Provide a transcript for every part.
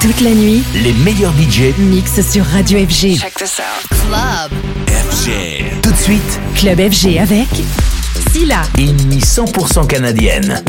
Toute la nuit, Les meilleurs budgets mix sur Radio FG. Check this out. Club. FG. Tout de suite, Club FG avec Silla. une nuit 100% canadienne.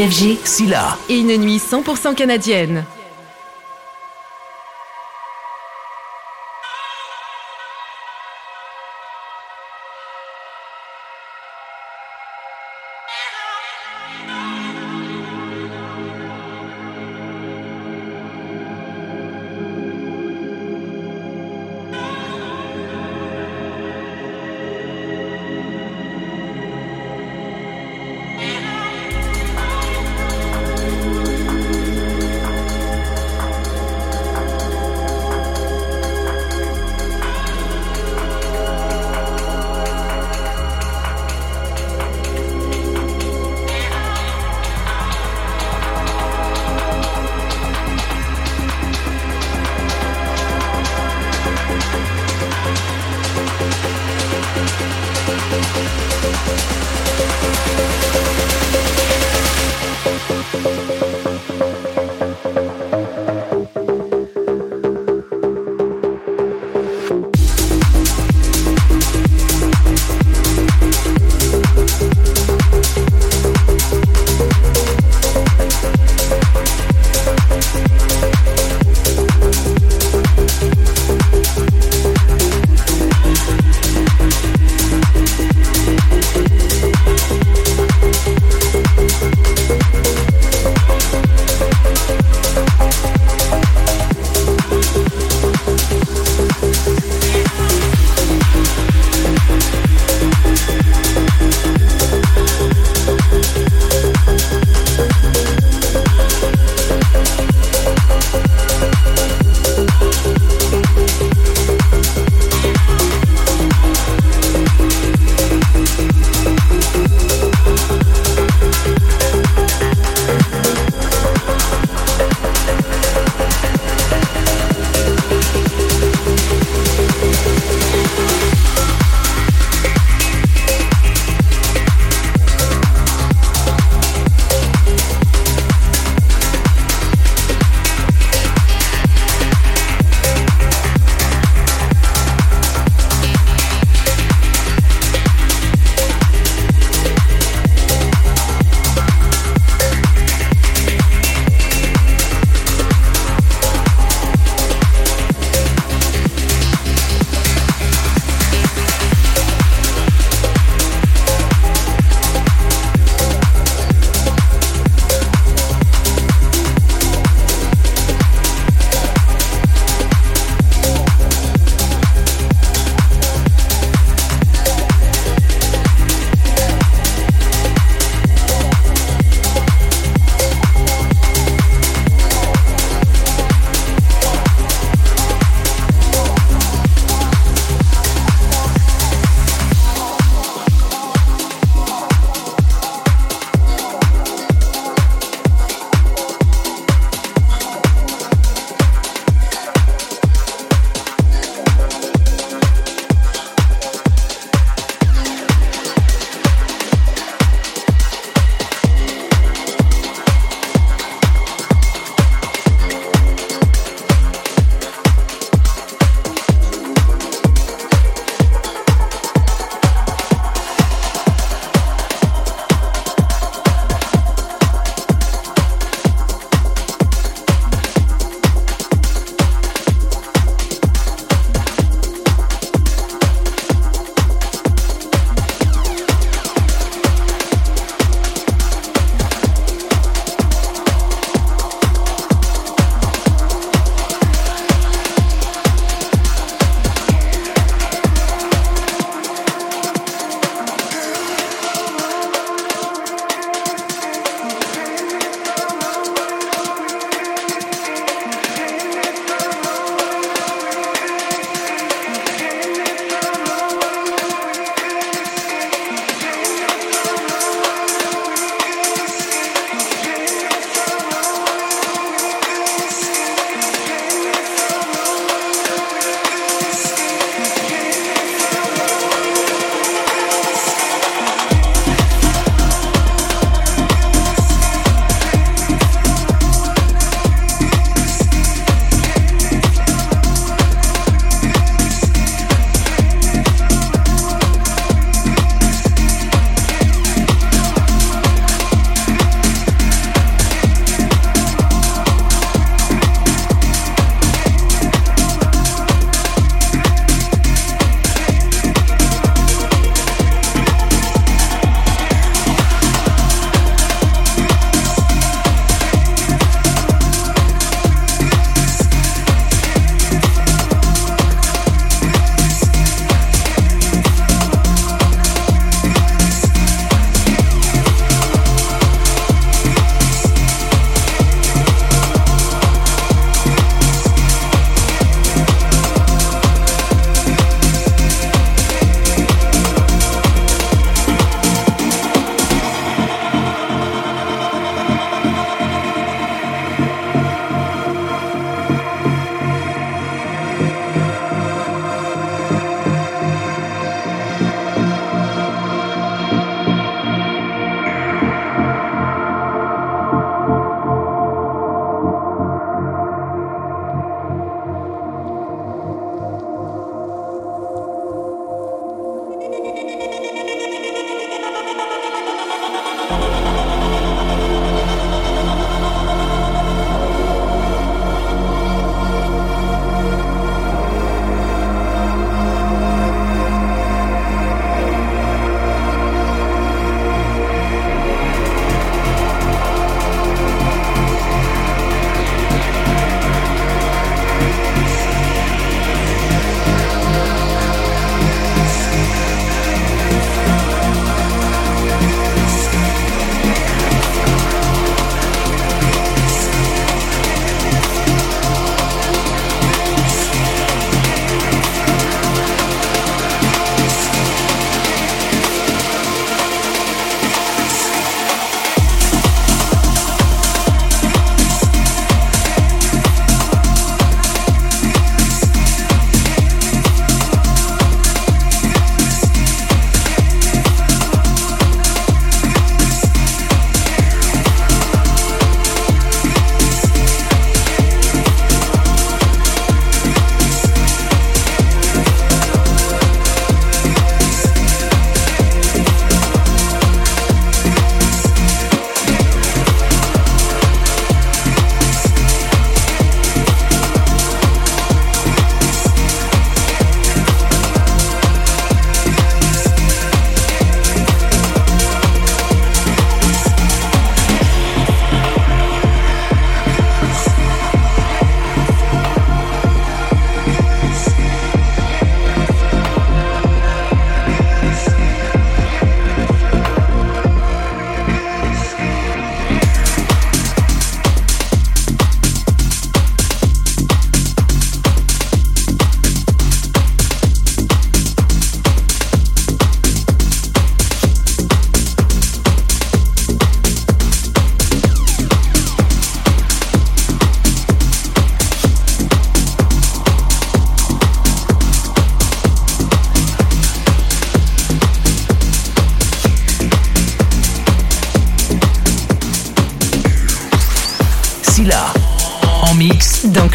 FG. Silla. Et une nuit 100% canadienne. thank you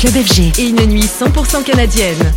Club FG. Et une nuit 100% canadienne.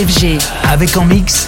FG. Avec en mix,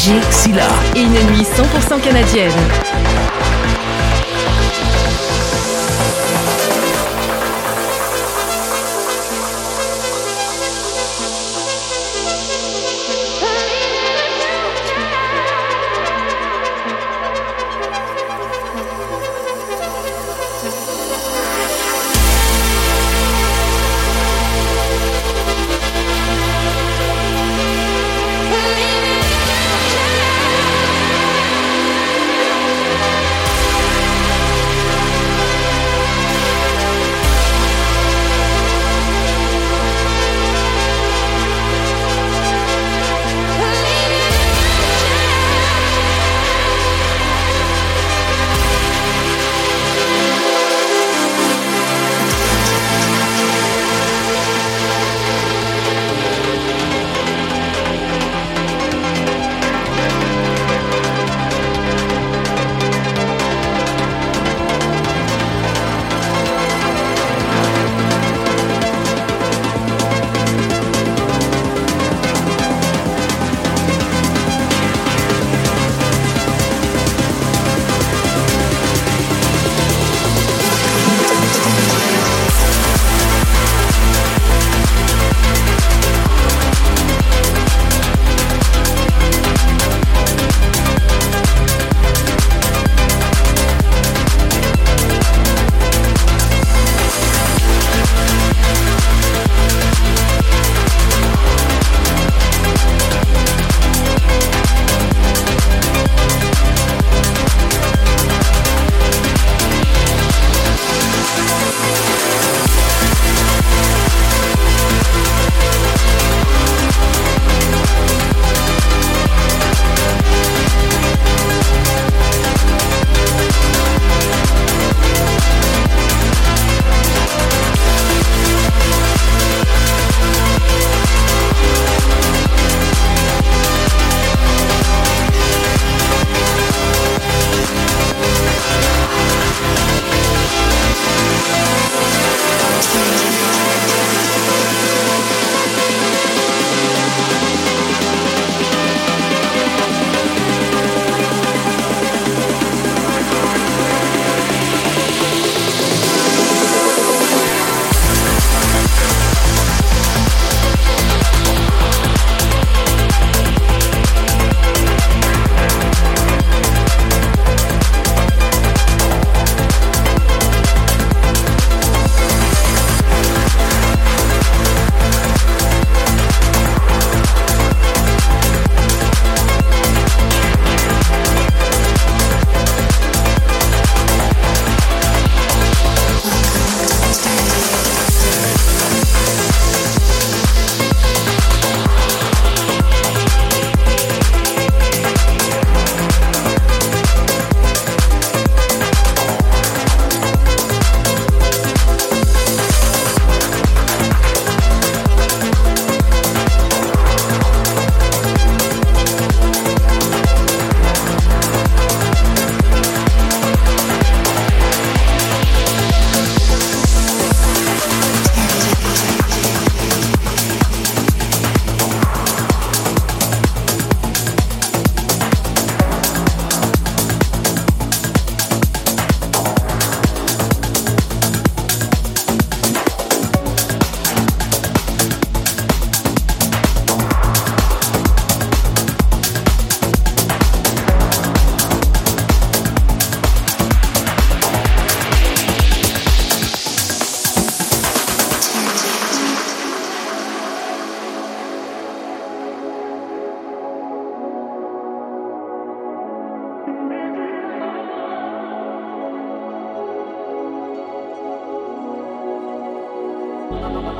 FG. Silla. Une nuit 100% canadienne.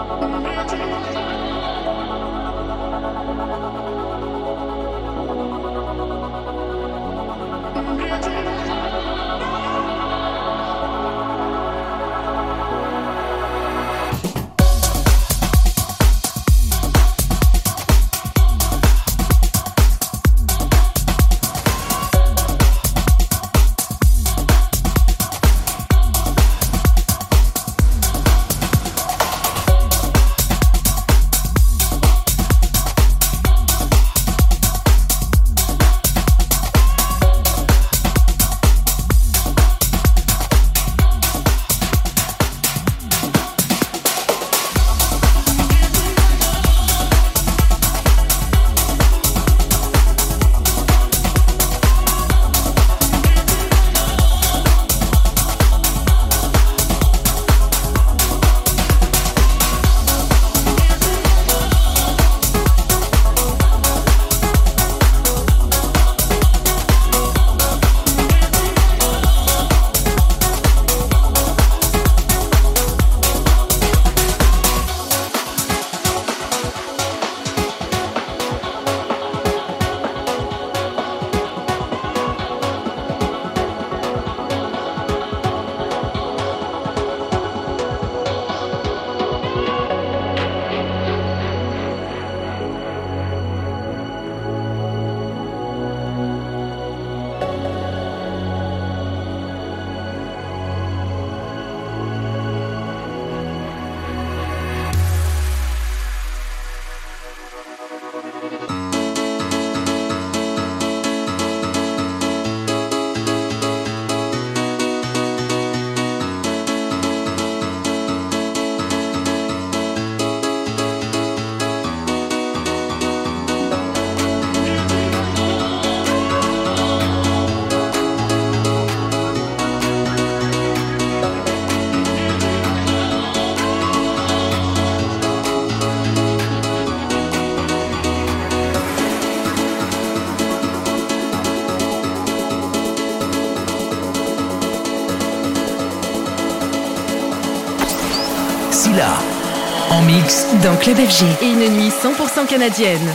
oh you. Dans Club FG. Et une nuit 100% canadienne.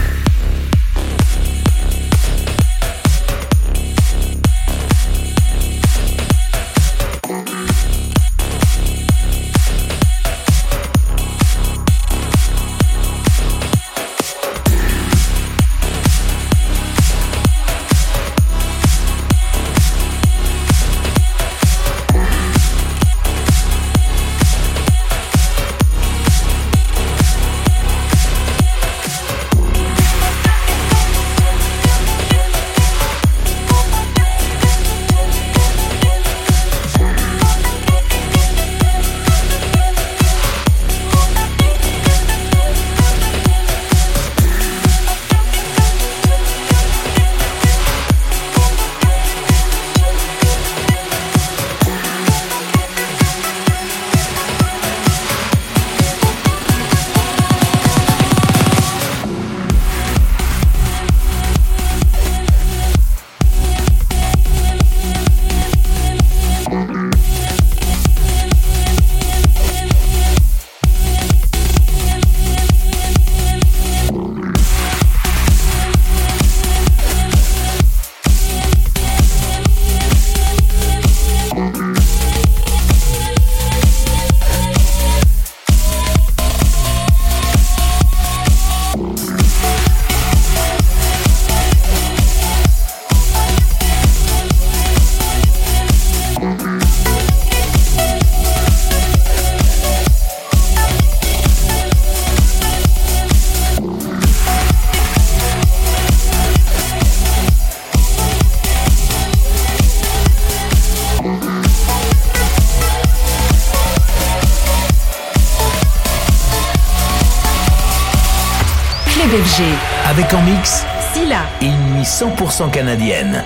Avec en mix Silla et une nuit 100% canadienne.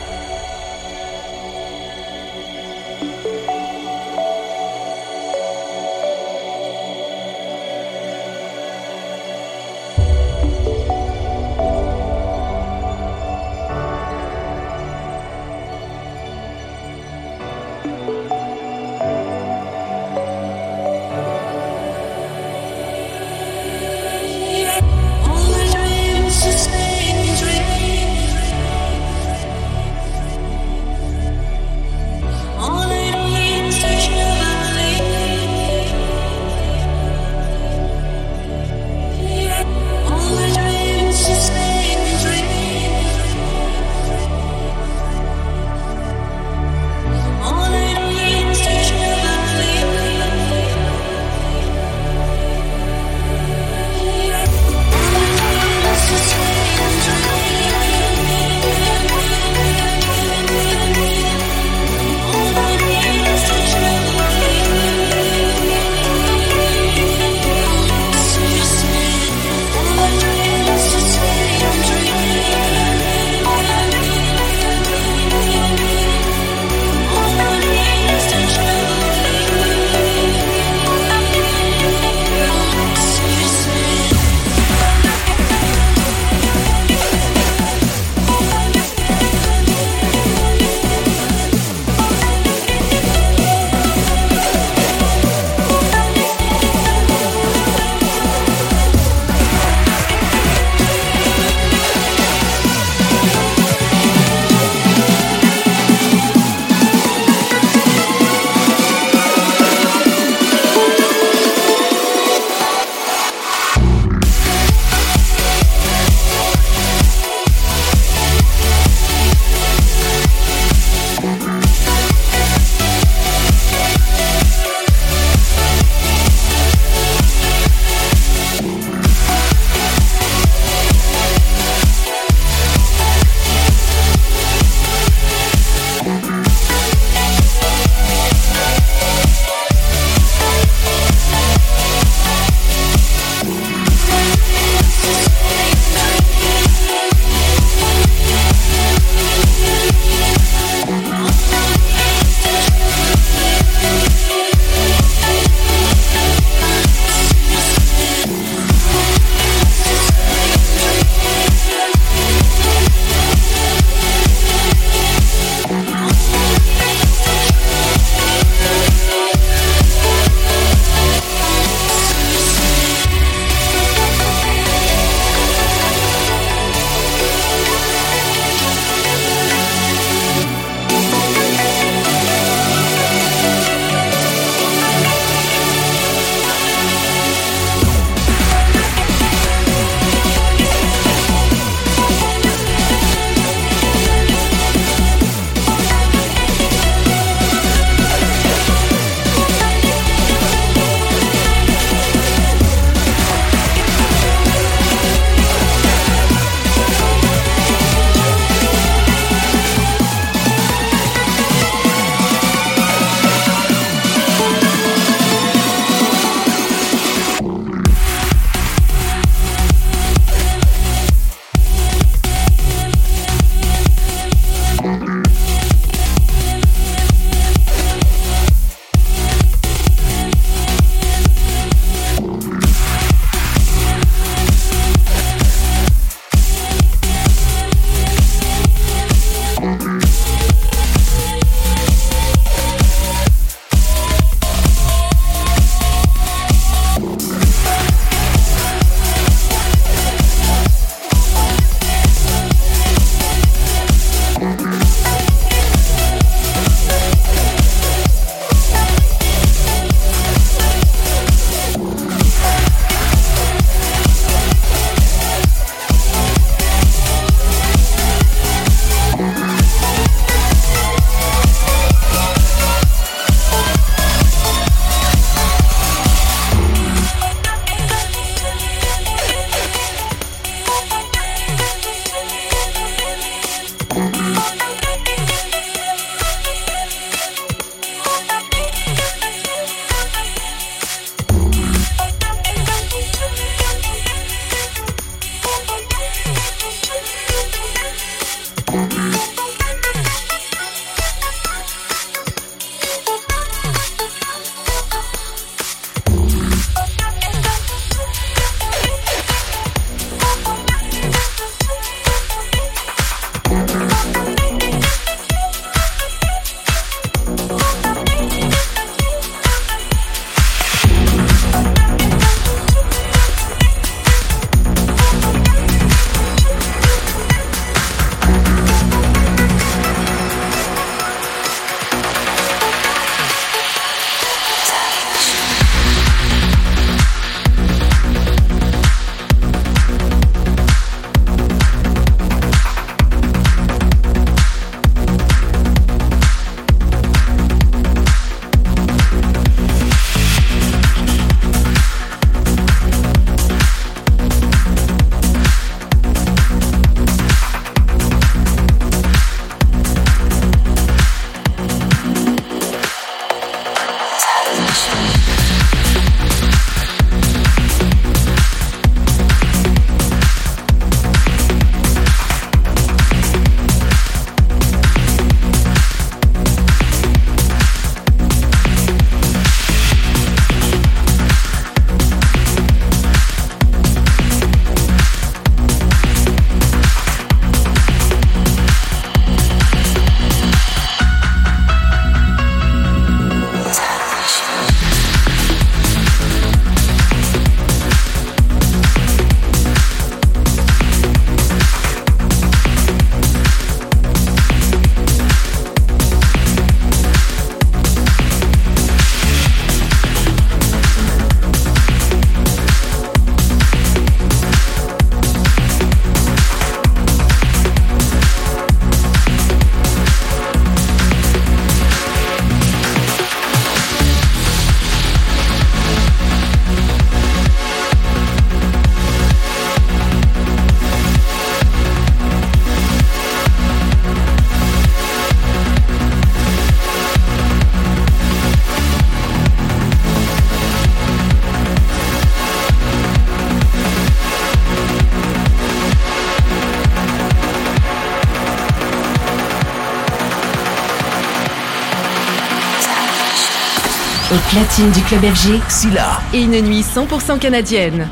Platine du club FG, Silla. Et une nuit 100% canadienne.